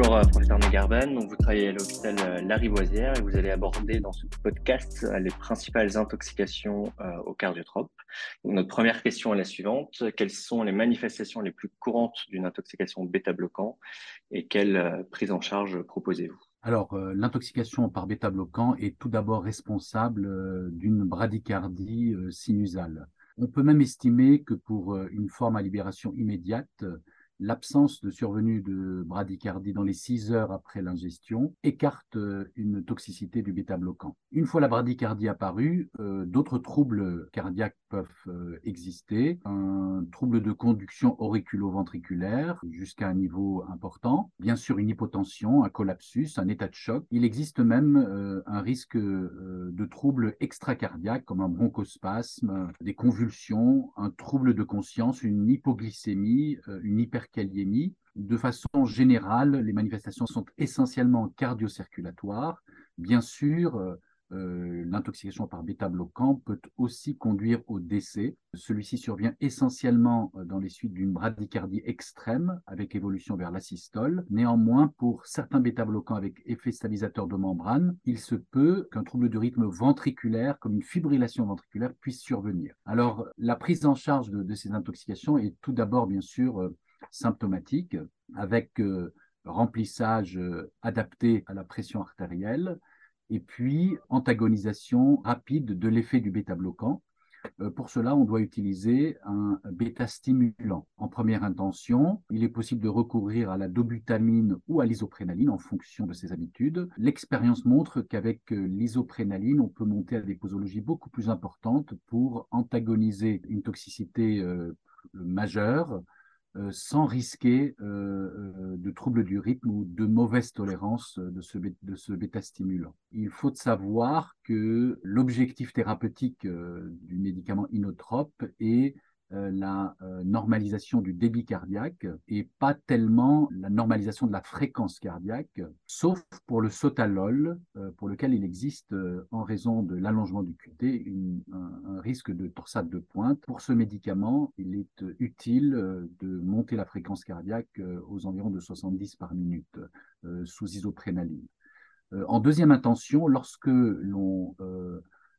Bonjour, euh, professeur Negarben. Donc, vous travaillez à l'hôpital euh, Larivoisière et vous allez aborder dans ce podcast euh, les principales intoxications au cardiotrope. notre première question est la suivante. Quelles sont les manifestations les plus courantes d'une intoxication bêta-bloquant et quelle prise en charge proposez-vous? Alors, l'intoxication par bêta-bloquant est tout d'abord responsable d'une bradycardie sinusale. On peut même estimer que pour une forme à libération immédiate, l'absence de survenue de bradycardie dans les 6 heures après l'ingestion écarte euh, une toxicité du bêta-bloquant. Une fois la bradycardie apparue, euh, d'autres troubles cardiaques peuvent euh, exister. Un trouble de conduction auriculo-ventriculaire jusqu'à un niveau important. Bien sûr, une hypotension, un collapsus, un état de choc. Il existe même un risque de troubles extracardiaques comme un bronchospasme, des convulsions, un trouble de conscience, une hypoglycémie, une hyper de façon générale, les manifestations sont essentiellement cardio-circulatoires. Bien sûr, euh, euh, l'intoxication par bêta-bloquant peut aussi conduire au décès. Celui-ci survient essentiellement euh, dans les suites d'une bradycardie extrême avec évolution vers la systole. Néanmoins, pour certains bêta-bloquants avec effet stabilisateur de membrane, il se peut qu'un trouble de rythme ventriculaire, comme une fibrillation ventriculaire, puisse survenir. Alors, la prise en charge de ces intoxications est tout d'abord, bien sûr, symptomatique avec euh, remplissage euh, adapté à la pression artérielle et puis antagonisation rapide de l'effet du bêta-bloquant. Euh, pour cela, on doit utiliser un bêta-stimulant. En première intention, il est possible de recourir à la dobutamine ou à l'isoprénaline en fonction de ses habitudes. L'expérience montre qu'avec l'isoprénaline, on peut monter à des posologies beaucoup plus importantes pour antagoniser une toxicité majeure sans risquer euh, euh, de troubles du rythme ou de mauvaise tolérance de ce, de ce bêta-stimulant. Il faut savoir que l'objectif thérapeutique du médicament inotrope est euh, la euh, normalisation du débit cardiaque et pas tellement la normalisation de la fréquence cardiaque, sauf pour le sotalol, euh, pour lequel il existe, en raison de l'allongement du QT, un, risque de torsade de pointe. Pour ce médicament, il est utile de monter la fréquence cardiaque aux environs de 70 par minute sous isoprénaline. en deuxième intention, lorsque l'on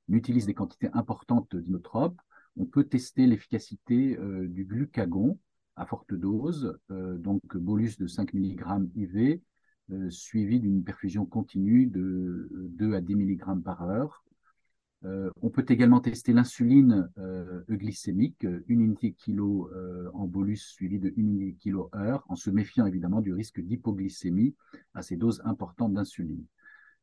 utilise des quantités importantes d'inotropes, on peut tester l'efficacité euh, du glucagon à forte dose, euh, donc bolus de 5 mg IV, suivi d'une perfusion continue de 2 à 10 mg par heure. Euh, on peut également tester l'insuline euglycémique, une unité kilo en bolus suivi de 1 unité kilo heure, en se méfiant évidemment du risque d'hypoglycémie à ces doses importantes d'insuline.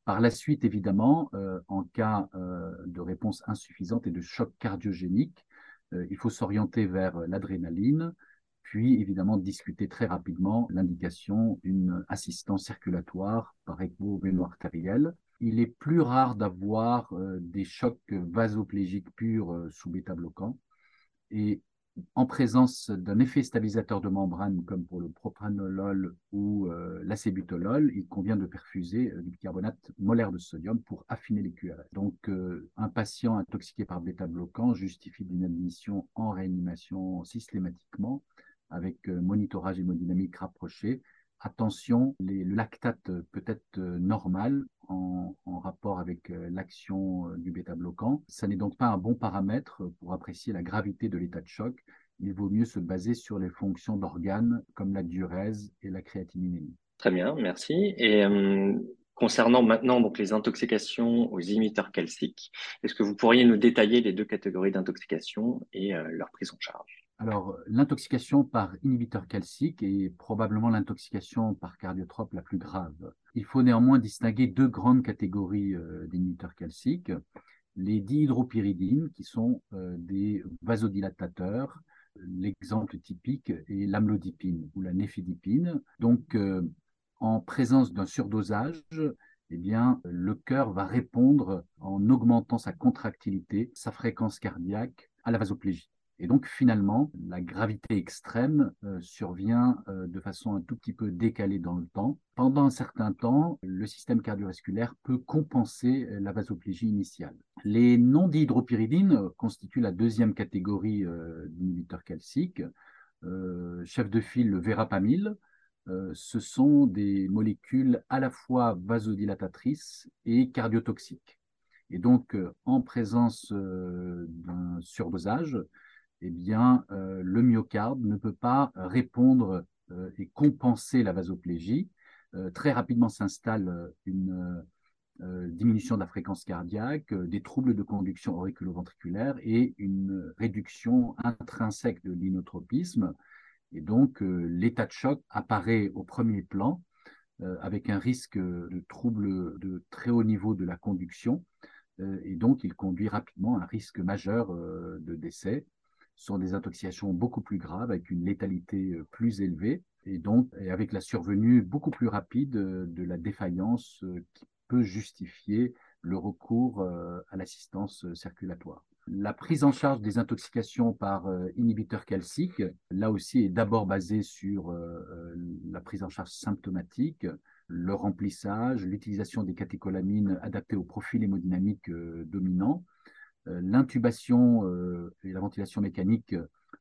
Par la suite, évidemment, euh, en cas euh, de réponse insuffisante et de choc cardiogénique, euh, il faut s'orienter vers l'adrénaline, puis évidemment discuter très rapidement l'indication d'une assistance circulatoire par écho artériel. Il est plus rare d'avoir des chocs vasoplégiques purs sous bêta-bloquant et en présence d'un effet stabilisateur de membrane comme pour le propranolol ou euh, l'acébutolol, il convient de perfuser euh, du bicarbonate molaire de sodium pour affiner les QRS. Donc, euh, un patient intoxiqué par bêta-bloquant justifie d'une admission en réanimation systématiquement avec monitorage hémodynamique rapproché attention, le lactate peut être normal en, rapport avec euh, l'action euh, du bêta-bloquant. Ça n'est donc pas un bon paramètre pour apprécier la gravité de l'état de choc. Il vaut mieux se baser sur les fonctions d'organes comme la diurèse et la créatininémie. Très bien, merci. Et euh, concernant maintenant les intoxications aux imiteurs calciques, est-ce que vous pourriez nous détailler les deux catégories d'intoxication et leur prise en charge? Alors, l'intoxication par inhibiteur calcique est probablement l'intoxication par cardiotrope la plus grave. Il faut néanmoins distinguer deux grandes catégories euh, d'inhibiteurs calciques. Les dihydropyridines, qui sont euh, des vasodilatateurs. L'exemple typique est l'amlodipine ou la néphidipine. Donc, euh, en présence d'un surdosage, eh bien, le cœur va répondre en augmentant sa contractilité, sa fréquence cardiaque à la vasoplégie. Et donc finalement, la gravité extrême euh, survient euh, de façon un tout petit peu décalée dans le temps. Pendant un certain temps, le système cardiovasculaire peut compenser euh, la vasoplégie initiale. Les non-dihydropyridines constituent la deuxième catégorie d'inhibiteurs calciques. chef de file, le verapamil, ce sont des molécules à la fois vasodilatatrices et cardiotoxiques. Et donc, en présence d'un surdosage, eh bien, le myocarde ne peut pas répondre et compenser la vasoplégie. très rapidement s'installe une euh, diminution de la fréquence cardiaque, euh, des troubles de conduction auriculo-ventriculaire et une réduction intrinsèque de l'inotropisme. Et donc, euh, l'état de choc apparaît au premier plan avec un risque de troubles de très haut niveau de la conduction. et donc, il conduit rapidement à un risque majeur de décès. Sont des intoxications beaucoup plus graves avec une létalité plus élevée et donc avec la survenue beaucoup plus rapide de la défaillance qui peut justifier le recours euh, à l'assistance euh, circulatoire. La prise en charge des intoxications par euh, inhibiteurs calciques, là aussi, est d'abord basée sur la prise en charge symptomatique, le remplissage, l'utilisation des catécholamines adaptées au profil hémodynamique dominant, l'intubation et la ventilation mécanique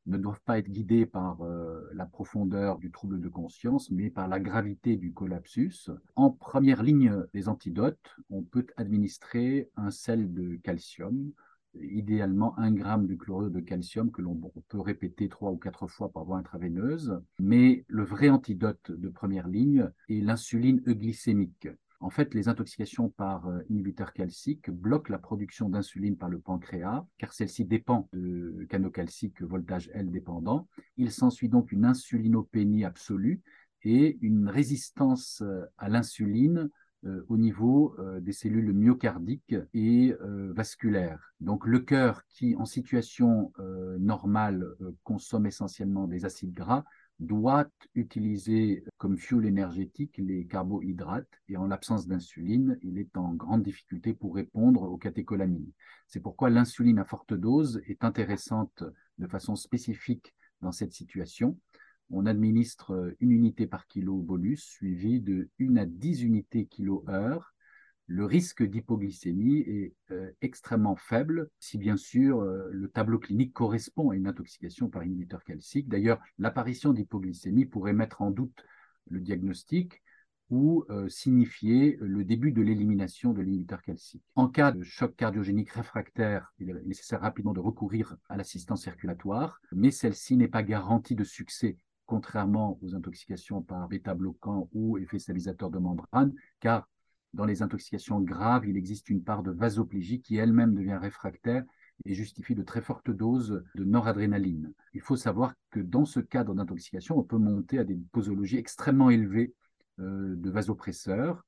ne doivent pas être guidés par euh, la profondeur du trouble de conscience, mais par la gravité du collapsus. En première ligne des antidotes, on peut administrer un sel de calcium, idéalement un gramme de chlorure de calcium que l'on peut répéter trois ou quatre fois par voie intraveineuse. Mais le vrai antidote de première ligne est l'insuline euglycémique. En fait, les intoxications par euh, inhibiteurs calciques bloquent la production d'insuline par le pancréas, car celle-ci dépend de canaux calciques voltage L dépendant. Il s'ensuit donc une insulinopénie absolue et une résistance euh, à l'insuline euh, au niveau des cellules myocardiques et vasculaires. Donc le cœur qui, en situation normale, consomme essentiellement des acides gras, doit utiliser comme fuel énergétique les carbohydrates et en l'absence d'insuline, il est en grande difficulté pour répondre aux catécholamines. C'est pourquoi l'insuline à forte dose est intéressante de façon spécifique dans cette situation. On administre une unité par kilo bolus suivi de 1 à 10 unités kilo heure le risque d'hypoglycémie est euh, extrêmement faible si bien sûr euh, le tableau clinique correspond à une intoxication par inhibiteur calcique. D'ailleurs, l'apparition d'hypoglycémie pourrait mettre en doute le diagnostic ou euh, signifier le début de l'élimination de l'inhibiteur calcique. En cas de choc cardiogénique réfractaire, il est nécessaire rapidement de recourir à l'assistance circulatoire, mais celle-ci n'est pas garantie de succès contrairement aux intoxications par bêta-bloquants ou effets stabilisateurs de membrane, car dans les intoxications graves, il existe une part de vasoplégie qui elle-même devient réfractaire et justifie de très fortes doses de noradrénaline. Il faut savoir que dans ce cadre d'intoxication, on peut monter à des posologies extrêmement élevées euh, de vasopresseurs.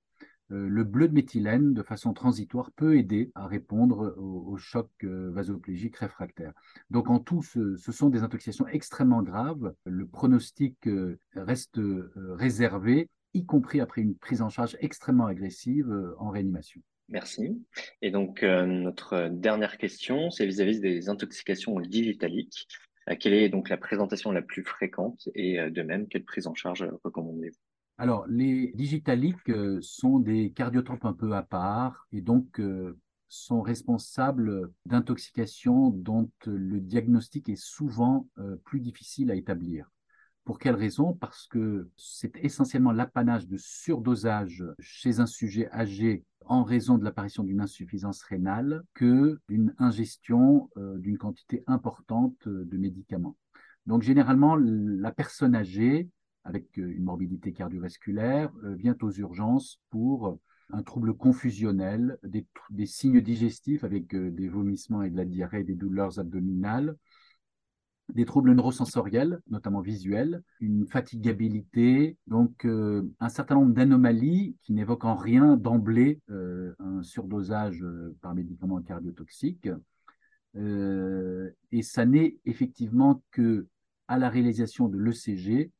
Euh, le bleu de méthylène, de façon transitoire, peut aider à répondre au, choc euh, vasoplégique réfractaire. Donc en tout, ce, ce, sont des intoxications extrêmement graves. Le pronostic reste réservé y compris après une prise en charge extrêmement agressive euh, en réanimation. Merci. Et donc, euh, notre dernière question, c'est vis-à-vis des intoxications digitaliques. Euh, quelle est donc la présentation la plus fréquente et de même, quelle prise en charge recommandez-vous? Alors, les digitaliques sont des cardiotropes un peu à part et donc sont responsables d'intoxications dont le diagnostic est souvent plus difficile à établir. Pour quelle raison? Parce que c'est essentiellement l'apanage de surdosage chez un sujet âgé en raison de l'apparition d'une insuffisance rénale que d'une ingestion euh, d'une quantité importante de médicaments. Donc généralement, la personne âgée avec euh, une morbidité cardiovasculaire euh, vient aux urgences pour un trouble confusionnel, des signes digestifs avec des vomissements et de la diarrhée, des douleurs abdominales, des troubles neurosensoriels, notamment visuels, une fatigabilité, donc euh, un certain nombre d'anomalies qui n'évoquent en rien d'emblée euh, un surdosage euh, par médicaments cardiotoxiques. et ça n'est effectivement que à la réalisation de l'ECG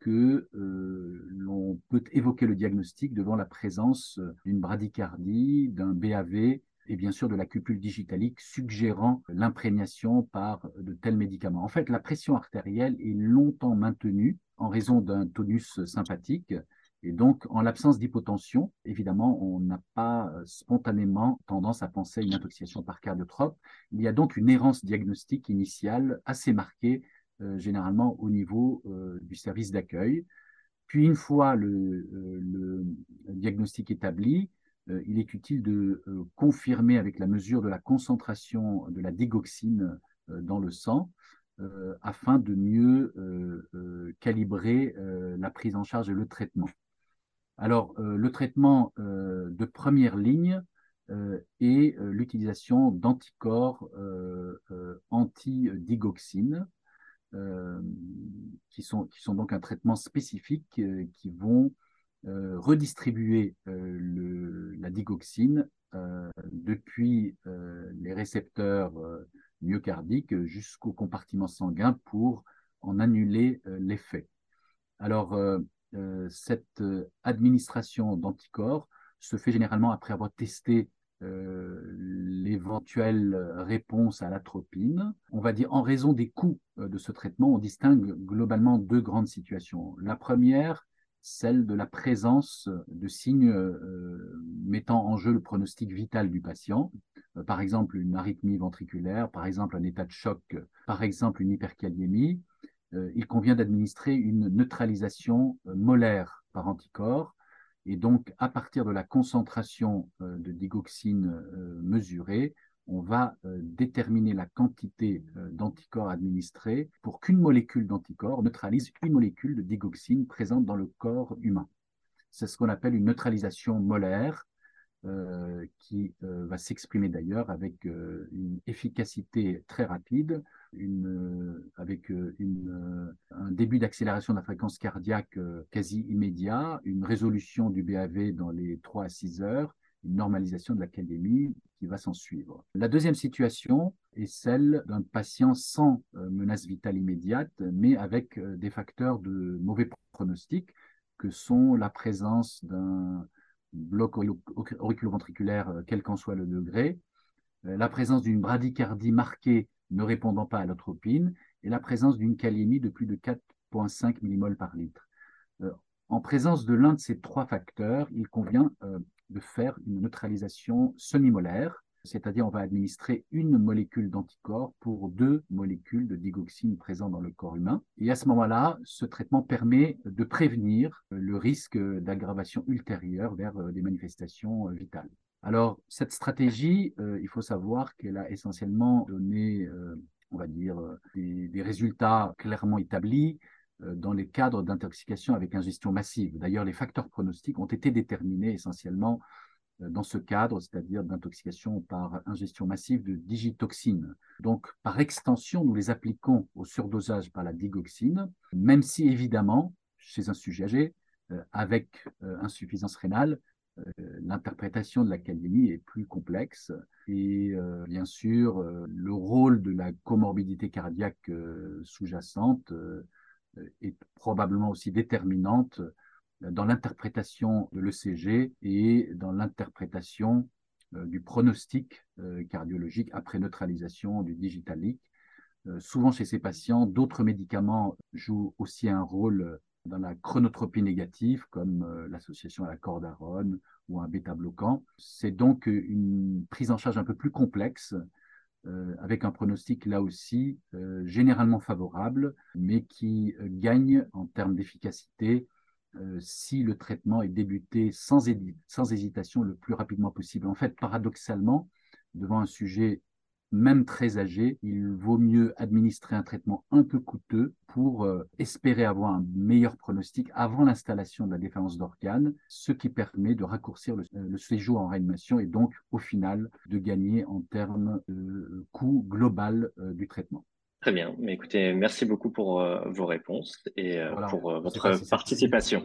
que l'on peut évoquer le diagnostic devant la présence d'une bradycardie, d'un BAV et bien sûr de la cupule digitalique suggérant l'imprégnation par de tels médicaments. En fait, la pression artérielle est longtemps maintenue en raison d'un tonus sympathique. Et donc, en l'absence d'hypotension, évidemment, on n'a pas spontanément tendance à penser à une intoxication par cardiotrope. Il y a donc une errance diagnostique initiale assez marquée, euh, généralement au niveau euh, du service d'accueil. Puis une fois le, le diagnostic établi, il est utile de confirmer avec la mesure de la concentration de la digoxine dans le sang afin de mieux calibrer la prise en charge et le traitement. Alors, le traitement de première ligne est l'utilisation d'anticorps anti-digoxine, qui, sont, qui sont donc un traitement spécifique qui vont redistribuer la digoxine depuis les récepteurs myocardiques jusqu'au compartiment sanguin pour en annuler l'effet. Alors, cette administration d'anticorps se fait généralement après avoir testé l'éventuelle réponse à l'atropine. On va dire en raison des coûts de ce traitement, on distingue globalement deux grandes situations. La première, celle de la présence de signes euh, mettant en jeu le pronostic vital du patient, euh, par exemple une arythmie ventriculaire, par exemple un état de choc, par exemple une hyperkaliémie, euh, il convient d'administrer une neutralisation molaire par anticorps. Et donc, à partir de la concentration de digoxine mesurée, on va euh, déterminer la quantité euh, d'anticorps administrés pour qu'une molécule d'anticorps neutralise une molécule de digoxine présente dans le corps humain. C'est ce qu'on appelle une neutralisation molaire, euh, qui va s'exprimer d'ailleurs avec une efficacité très rapide, avec un début d'accélération de la fréquence cardiaque quasi immédiat, une résolution du BAV dans les 3 à 6 heures, une normalisation de l'académie va s'en suivre. La deuxième situation est celle d'un patient sans euh, menace vitale immédiate, mais avec euh, des facteurs de mauvais pronostic, que sont la présence d'un bloc auriculoventriculaire, euh, quel qu'en soit le degré, la présence d'une bradycardie marquée ne répondant pas à l'atropine, et la présence d'une kaliémie de plus de 4,5 mmol par litre. En présence de l'un de ces trois facteurs, il convient de faire une neutralisation semi-molaire, c'est-à-dire on va administrer une molécule d'anticorps pour deux molécules de digoxine présentes dans le corps humain. Et à ce moment-là, ce traitement permet de prévenir le risque d'aggravation ultérieure vers euh, des manifestations euh, vitales. Alors, cette stratégie, euh, il faut savoir qu'elle a essentiellement donné, on va dire, des résultats clairement établis dans les cadres d'intoxication avec ingestion massive. D'ailleurs, les facteurs pronostiques ont été déterminés essentiellement euh, dans ce cadre, c'est-à-dire d'intoxication par ingestion massive de digitoxine. Donc, par extension, nous les appliquons au surdosage par la digoxine, même si évidemment, chez un sujet âgé, euh, avec insuffisance rénale, l'interprétation de la kaliémie est plus complexe et bien sûr, le rôle de la comorbidité cardiaque sous-jacente est probablement aussi déterminante dans l'interprétation de l'ECG et dans l'interprétation euh, du pronostic euh, cardiologique après neutralisation du digitalique. Euh, souvent chez ces patients, d'autres médicaments jouent aussi un rôle dans la chronotropie négative, comme l'association à la cordarone ou un bêta-bloquant. C'est donc une prise en charge un peu plus complexe euh, avec un pronostic là aussi euh, généralement favorable, mais qui euh, gagne en termes d'efficacité si le traitement est débuté sans, sans hésitation le plus rapidement possible. En fait, paradoxalement, devant un sujet même très âgé, il vaut mieux administrer un traitement un peu coûteux pour euh, espérer avoir un meilleur pronostic avant l'installation de la défense d'organes, ce qui permet de raccourcir le, le, séjour en réanimation et donc au final de gagner en termes de coût global euh, du traitement. Très bien. Mais écoutez, merci beaucoup pour euh, vos réponses et pour votre participation.